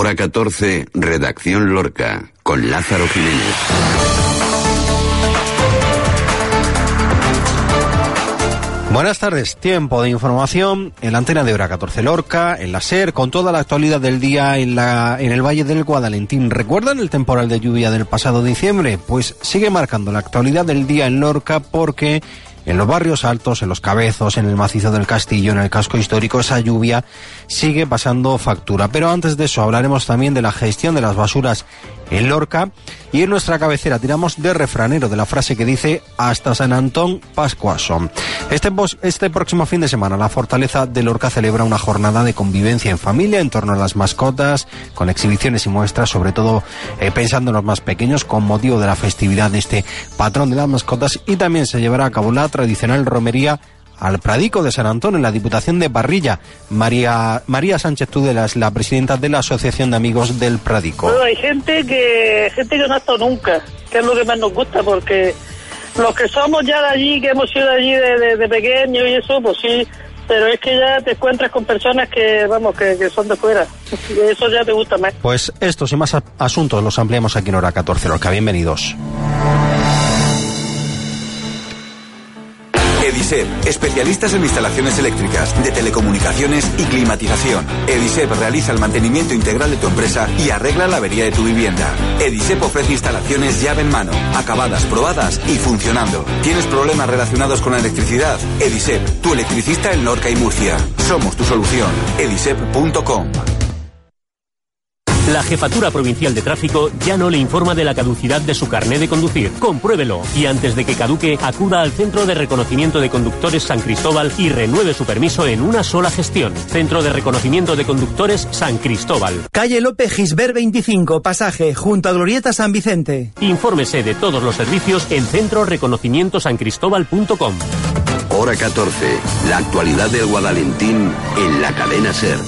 Hora 14, Redacción Lorca, con Lázaro Jiménez. Buenas tardes, tiempo de información en la antena de Hora 14 Lorca, en la SER, con toda la actualidad del día en, la, en el Valle del Guadalentín. ¿Recuerdan el temporal de lluvia del pasado diciembre? Pues sigue marcando la actualidad del día en Lorca porque en los barrios altos, en los cabezos, en el macizo del castillo, en el casco histórico, esa lluvia sigue pasando factura. Pero antes de eso hablaremos también de la gestión de las basuras en Lorca y en nuestra cabecera tiramos de refranero de la frase que dice hasta San Antón Pascuaso. Este, este próximo fin de semana la Fortaleza de Lorca celebra una jornada de convivencia en familia en torno a las mascotas, con exhibiciones y muestras, sobre todo eh, pensando en los más pequeños, con motivo de la festividad de este patrón de las mascotas y también se llevará a cabo la tradicional romería al Pradico de San Antón en la Diputación de Barrilla. María, María Sánchez Tudelas, la presidenta de la Asociación de Amigos del Pradico. hay gente que, gente que no ha estado nunca, que es lo que más nos gusta, porque los que somos ya de allí, que hemos sido de allí de, de, pequeños y eso, pues sí, pero es que ya te encuentras con personas que, vamos, que, que son de fuera. Y eso ya te gusta más. Pues estos y más asuntos los ampliamos aquí en hora 14, Lorca. Bienvenidos. Edisep, especialistas en instalaciones eléctricas, de telecomunicaciones y climatización. Edisep realiza el mantenimiento integral de tu empresa y arregla la avería de tu vivienda. Edisep ofrece instalaciones llave en mano, acabadas, probadas y funcionando. ¿Tienes problemas relacionados con la electricidad? Edisep, tu electricista en Lorca y Murcia. Somos tu solución. edisep.com la Jefatura Provincial de Tráfico ya no le informa de la caducidad de su carné de conducir. Compruébelo y antes de que caduque, acuda al Centro de Reconocimiento de Conductores San Cristóbal y renueve su permiso en una sola gestión. Centro de Reconocimiento de Conductores San Cristóbal. Calle López Gisbert 25, pasaje, junto a Glorieta San Vicente. Infórmese de todos los servicios en centroreconocimientosancristóbal.com. Hora 14. La actualidad del Guadalentín en la cadena Ser.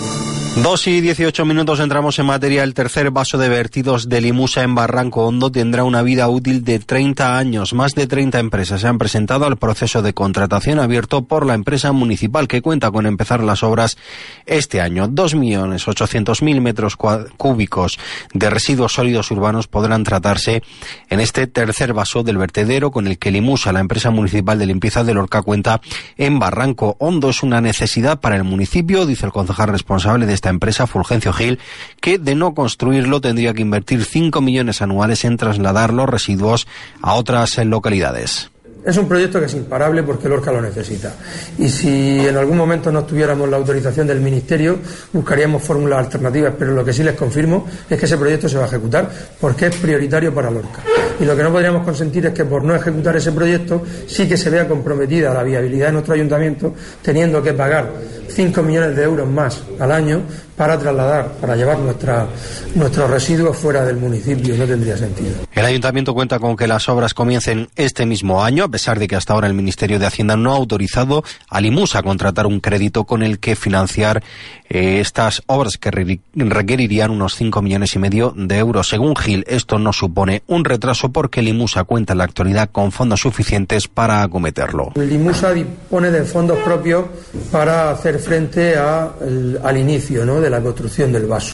Dos y dieciocho minutos entramos en materia. El tercer vaso de vertidos de Limusa en Barranco Hondo tendrá una vida útil de 30 años. Más de 30 empresas se han presentado al proceso de contratación abierto por la empresa municipal que cuenta con empezar las obras este año. Dos millones ochocientos mil metros cúbicos de residuos sólidos urbanos podrán tratarse en este tercer vaso del vertedero con el que Limusa, la empresa municipal de limpieza de Lorca, cuenta en Barranco Hondo. Es una necesidad para el municipio, dice el concejal responsable de esta empresa, Fulgencio Gil, que de no construirlo tendría que invertir 5 millones anuales en trasladar los residuos a otras localidades. Es un proyecto que es imparable porque Lorca lo necesita. Y si en algún momento no tuviéramos la autorización del Ministerio, buscaríamos fórmulas alternativas. Pero lo que sí les confirmo es que ese proyecto se va a ejecutar porque es prioritario para Lorca. Y lo que no podríamos consentir es que por no ejecutar ese proyecto sí que se vea comprometida la viabilidad de nuestro ayuntamiento, teniendo que pagar 5 millones de euros más al año para trasladar, para llevar nuestra, nuestros residuos fuera del municipio. No tendría sentido. El ayuntamiento cuenta con que las obras comiencen este mismo año, a pesar de que hasta ahora el Ministerio de Hacienda no ha autorizado a Limus a contratar un crédito con el que financiar eh, estas obras que requerirían unos 5 millones y medio de euros. Según Gil, esto no supone un retraso porque Limusa cuenta en la actualidad con fondos suficientes para acometerlo. Limusa dispone de fondos propios para hacer frente al inicio de la construcción del vaso.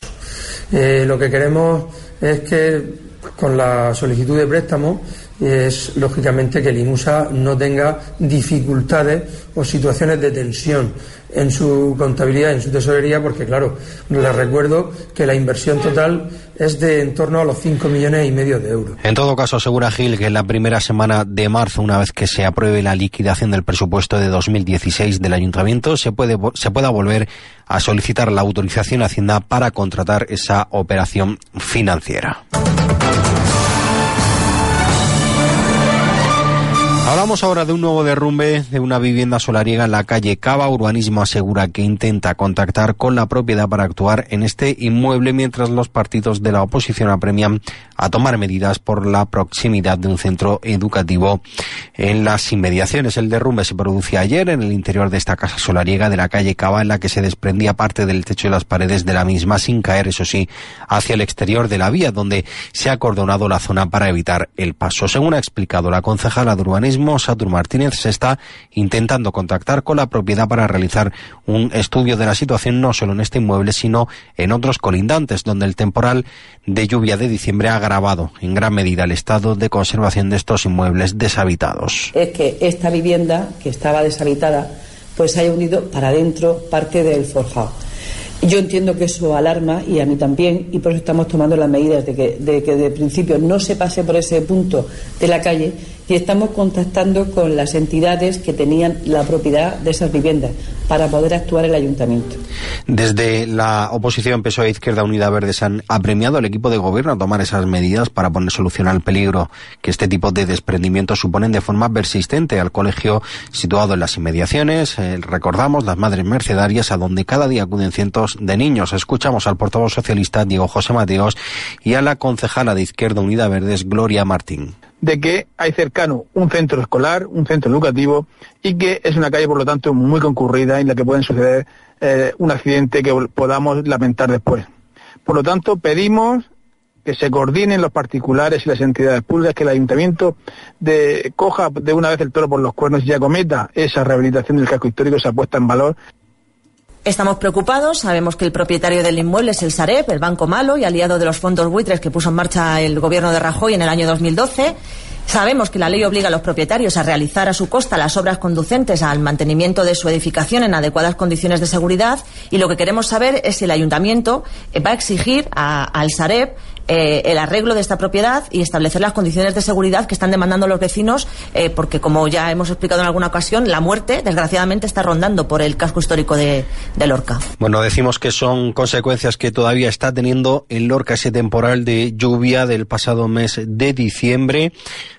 Eh, lo que queremos es que con la solicitud de préstamo es lógicamente que Limusa no tenga dificultades o situaciones de tensión en su contabilidad, en su tesorería, porque claro, les recuerdo que la inversión total es de en torno a los 5 millones y medio de euros. En todo caso, asegura Gil que en la primera semana de marzo, una vez que se apruebe la liquidación del presupuesto de 2016 del ayuntamiento, se, puede, se pueda volver a solicitar la autorización a Hacienda para contratar esa operación financiera. Hablamos ahora de un nuevo derrumbe de una vivienda solariega en la calle Cava. Urbanismo asegura que intenta contactar con la propiedad para actuar en este inmueble mientras los partidos de la oposición apremian a tomar medidas por la proximidad de un centro educativo en las inmediaciones. El derrumbe se produjo ayer en el interior de esta casa solariega de la calle Cava en la que se desprendía parte del techo y las paredes de la misma sin caer, eso sí, hacia el exterior de la vía donde se ha acordonado la zona para evitar el paso. Según ha explicado la concejala de urbanismo, urbanismo, Satur Martínez, se está intentando contactar con la propiedad para realizar un estudio de la situación no solo en este inmueble, sino en otros colindantes, donde el temporal de lluvia de diciembre ha agravado en gran medida el estado de conservación de estos inmuebles deshabitados. Es que esta vivienda, que estaba deshabitada, pues haya unido para adentro parte del forjado. Yo entiendo que eso alarma y a mí también, y por eso estamos tomando las medidas de que, de que de principio no se pase por ese punto de la calle y estamos contactando con las entidades que tenían la propiedad de esas viviendas para poder actuar el ayuntamiento. Desde la oposición PSOE Izquierda Unida Verde se han apremiado al equipo de gobierno a tomar esas medidas para poner solución al peligro que este tipo de desprendimientos suponen de forma persistente al colegio situado en las inmediaciones. Eh, recordamos las madres mercedarias a donde cada día acuden cientos de niños. Escuchamos al portavoz socialista Diego José Mateos y a la concejala de Izquierda Unida Verdes Gloria Martín de que hay cercano un centro escolar, un centro educativo y que es una calle, por lo tanto, muy concurrida en la que pueden suceder eh, un accidente que podamos lamentar después. Por lo tanto, pedimos que se coordinen los particulares y las entidades públicas, que el ayuntamiento de, coja de una vez el toro por los cuernos y acometa esa rehabilitación del casco histórico, esa puesta en valor Estamos preocupados, sabemos que el propietario del inmueble es el Sareb, el banco malo y aliado de los fondos buitres que puso en marcha el gobierno de Rajoy en el año 2012. Sabemos que la ley obliga a los propietarios a realizar a su costa las obras conducentes al mantenimiento de su edificación en adecuadas condiciones de seguridad y lo que queremos saber es si el ayuntamiento va a exigir al Sareb eh, el arreglo de esta propiedad y establecer las condiciones de seguridad que están demandando los vecinos, eh, porque como ya hemos explicado en alguna ocasión, la muerte, desgraciadamente, está rondando por el casco histórico de, Lorca. Bueno, decimos que son consecuencias que todavía está teniendo en Lorca ese temporal de lluvia del pasado mes de diciembre,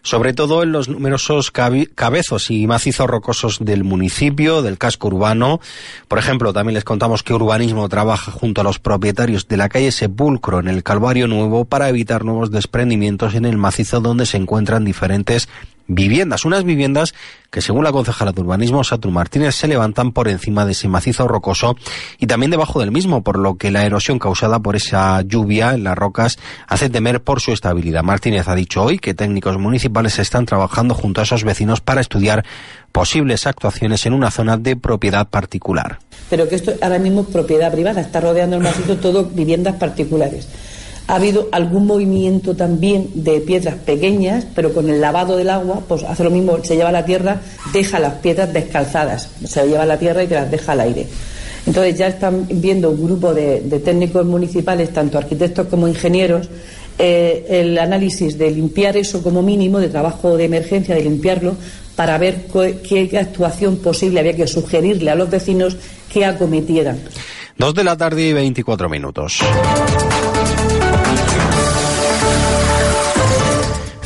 sobre todo en los numerosos cabezos y macizos rocosos del municipio, del casco urbano. Por ejemplo, también les contamos que Urbanismo trabaja junto a los propietarios de la calle Sepulcro en el Calvario Nuevo para evitar nuevos desprendimientos en el macizo donde se encuentran diferentes viviendas. Unas viviendas que, según la concejala de urbanismo, Satur Martínez, se levantan por encima de ese macizo rocoso y también debajo del mismo, por lo que la erosión causada por esa lluvia en las rocas hace temer por su estabilidad. Martínez ha dicho hoy que técnicos municipales están trabajando junto a esos vecinos para estudiar posibles actuaciones en una zona de propiedad particular. Pero que esto ahora mismo es propiedad privada, está rodeando el macizo todo viviendas particulares ha habido algún movimiento también de piedras pequeñas, pero con el lavado del agua, pues hace lo mismo, se lleva la tierra, deja las piedras descalzadas, se lleva la tierra y te las deja al aire. Entonces ya están viendo un grupo de, técnicos municipales, tanto arquitectos como ingenieros, eh, el análisis de limpiar eso como mínimo, de trabajo de emergencia, de limpiarlo, para ver qué actuación posible había que sugerirle a los vecinos que acometieran. Dos de la tarde y 24 minutos.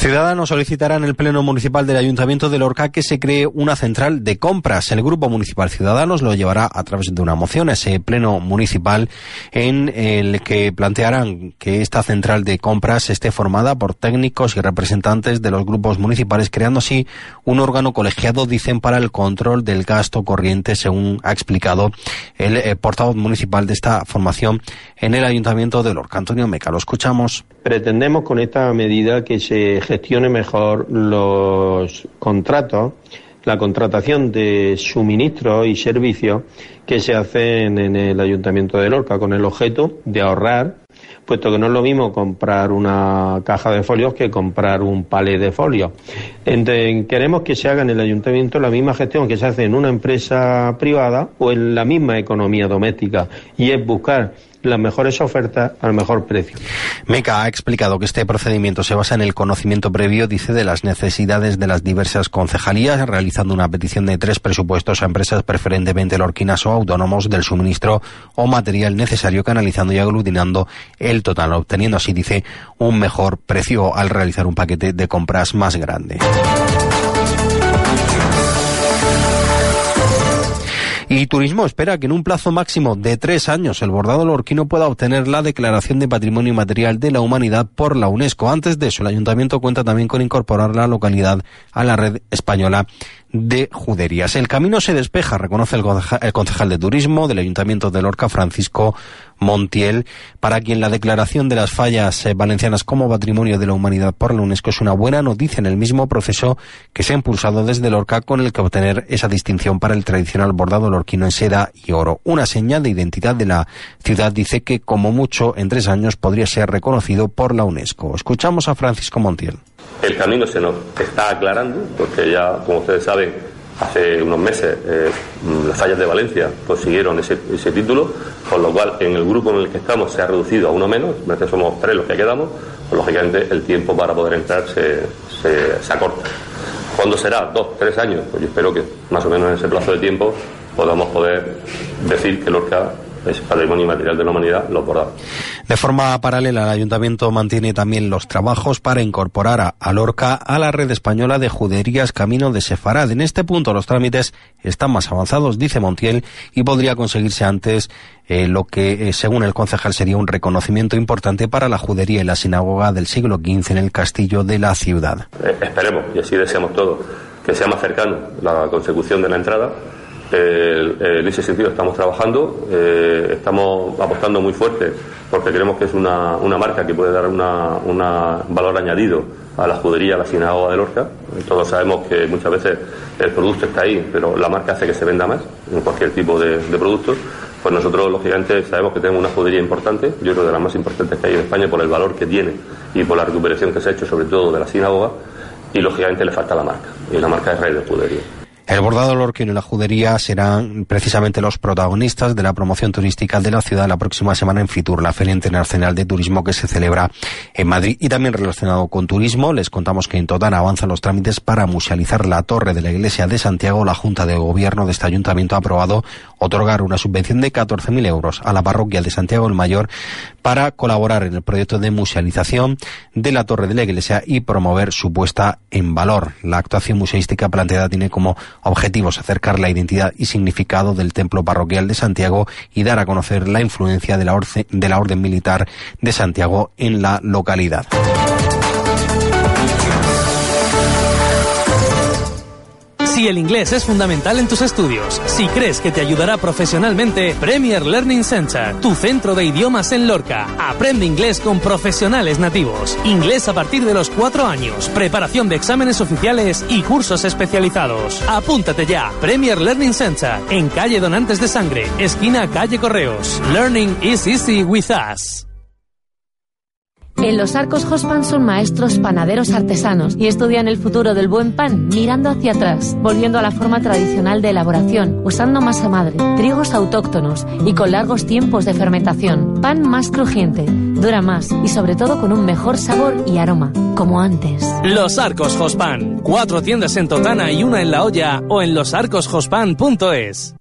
Ciudadanos solicitarán el Pleno Municipal del Ayuntamiento de Lorca que se cree una central de compras. El Grupo Municipal Ciudadanos lo llevará a través de una moción a ese Pleno Municipal en el que plantearán que esta central de compras esté formada por técnicos y representantes de los grupos municipales, creando así un órgano colegiado, dicen, para el control del gasto corriente, según ha explicado el eh, portavoz municipal de esta formación en el Ayuntamiento de Lorca. Antonio Meca, lo escuchamos. Pretendemos con esta medida que se gestione mejor los contratos, la contratación de suministros y servicios que se hacen en el Ayuntamiento de Lorca con el objeto de ahorrar, puesto que no es lo mismo comprar una caja de folios que comprar un palé de folios. queremos que se haga en el Ayuntamiento la misma gestión que se hace en una empresa privada o en la misma economía doméstica y es buscar las mejores ofertas al mejor precio. MECA ha explicado que este procedimiento se basa en el conocimiento previo, dice, de las necesidades de las diversas concejalías, realizando una petición de tres presupuestos a empresas preferentemente lorquinas o autónomos del suministro o material necesario, canalizando y aglutinando el total, obteniendo así, dice, un mejor precio al realizar un paquete de compras más grande. Y Turismo espera que en un plazo máximo de tres años el bordado lorquino pueda obtener la declaración de patrimonio material de la humanidad por la UNESCO. Antes de eso, el ayuntamiento cuenta también con incorporar la localidad a la red española de juderías. El camino se despeja, reconoce el concejal de turismo del Ayuntamiento de Lorca, Francisco Montiel, para quien la declaración de las fallas eh, valencianas como Patrimonio de la Humanidad por la UNESCO es una buena noticia en el mismo proceso que se ha impulsado desde Lorca con el que obtener esa distinción para el tradicional bordado lorquino en seda y oro. Una señal de identidad de la ciudad dice que como mucho en tres años podría ser reconocido por la UNESCO. Escuchamos a Francisco Montiel. El camino se nos está aclarando porque ya, como ustedes saben, Hace unos meses eh, las fallas de Valencia consiguieron ese, título, con lo cual en el grupo en el que estamos se ha reducido a uno menos, somos tres los que quedamos, pues lógicamente el tiempo para poder entrar se, se, acorta. ¿Cuándo será? ¿Dos? ¿Tres años? Pues yo espero que más o menos en ese plazo de tiempo podamos poder decir que Lorca es patrimonio inmaterial de la humanidad, los bordados. De forma paralela, el ayuntamiento mantiene también los trabajos para incorporar a, Lorca a la red española de juderías Camino de Sefarad. En este punto los trámites están más avanzados, dice Montiel, y podría conseguirse antes eh, lo que, eh, según el concejal, sería un reconocimiento importante para la judería y la sinagoga del siglo XV en el castillo de la ciudad. Eh, esperemos, y así deseamos todos, que sea más cercano la consecución de la entrada en ese sentido estamos trabajando, eh, estamos apostando muy fuerte porque creemos que es una, una marca que puede dar un valor añadido a la judería, a la sinagoga de Lorca. Todos sabemos que muchas veces el producto está ahí, pero la marca hace que se venda más en cualquier tipo de, de producto. Pues nosotros, lógicamente, sabemos que tenemos una judería importante, yo creo de las más importantes que hay en España por el valor que tiene y por la recuperación que se ha hecho, sobre todo de la sinagoga, y lógicamente le falta la marca, y la marca es Rey de Judería. El bordado lorquino y la judería serán precisamente los protagonistas de la promoción turística de la ciudad la próxima semana en Fitur, la Feria Internacional de Turismo que se celebra en Madrid. Y también relacionado con turismo, les contamos que en Totana avanzan los trámites para musealizar la torre de la Iglesia de Santiago. La Junta de Gobierno de este ayuntamiento ha aprobado otorgar una subvención de 14.000 euros a la parroquia de Santiago el Mayor para colaborar en el proyecto de musealización de la torre de la iglesia y promover su puesta en valor. La actuación museística planteada tiene como objetivos acercar la identidad y significado del templo parroquial de Santiago y dar a conocer la influencia de la, de la orden militar de Santiago en la localidad. Si el inglés es fundamental en tus estudios, si crees que te ayudará profesionalmente, Premier Learning Center, tu centro de idiomas en Lorca. Aprende inglés con profesionales nativos. Inglés a partir de los cuatro años, preparación de exámenes oficiales y cursos especializados. Apúntate ya. Premier Learning Center, en calle Donantes de Sangre, esquina calle Correos. Learning is easy with us. En los Arcos Hospan son maestros panaderos artesanos y estudian el futuro del buen pan mirando hacia atrás, volviendo a la forma tradicional de elaboración, usando masa madre, trigos autóctonos y con largos tiempos de fermentación. Pan más crujiente, dura más y sobre todo con un mejor sabor y aroma, como antes. Los Arcos Hospan, cuatro tiendas en Totana y una en La Olla o en losarcoshospan.es.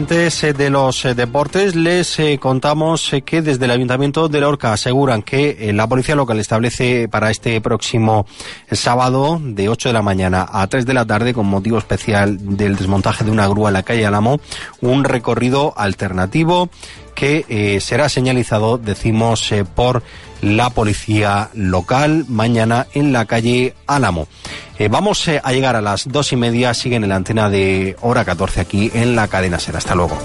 antes eh, de los eh, deportes, les eh, contamos que desde el Ayuntamiento de Lorca aseguran que la Policía Local establece para este próximo sábado de 8 de la mañana a 3 de la tarde, con motivo especial del desmontaje de una grúa en la calle Alamo, un recorrido alternativo que será señalizado, decimos, por la policía local mañana en la calle Álamo. Eh, vamos eh, a llegar a las dos y media, siguen en la antena de hora 14 aquí en la cadena Ser. Hasta luego.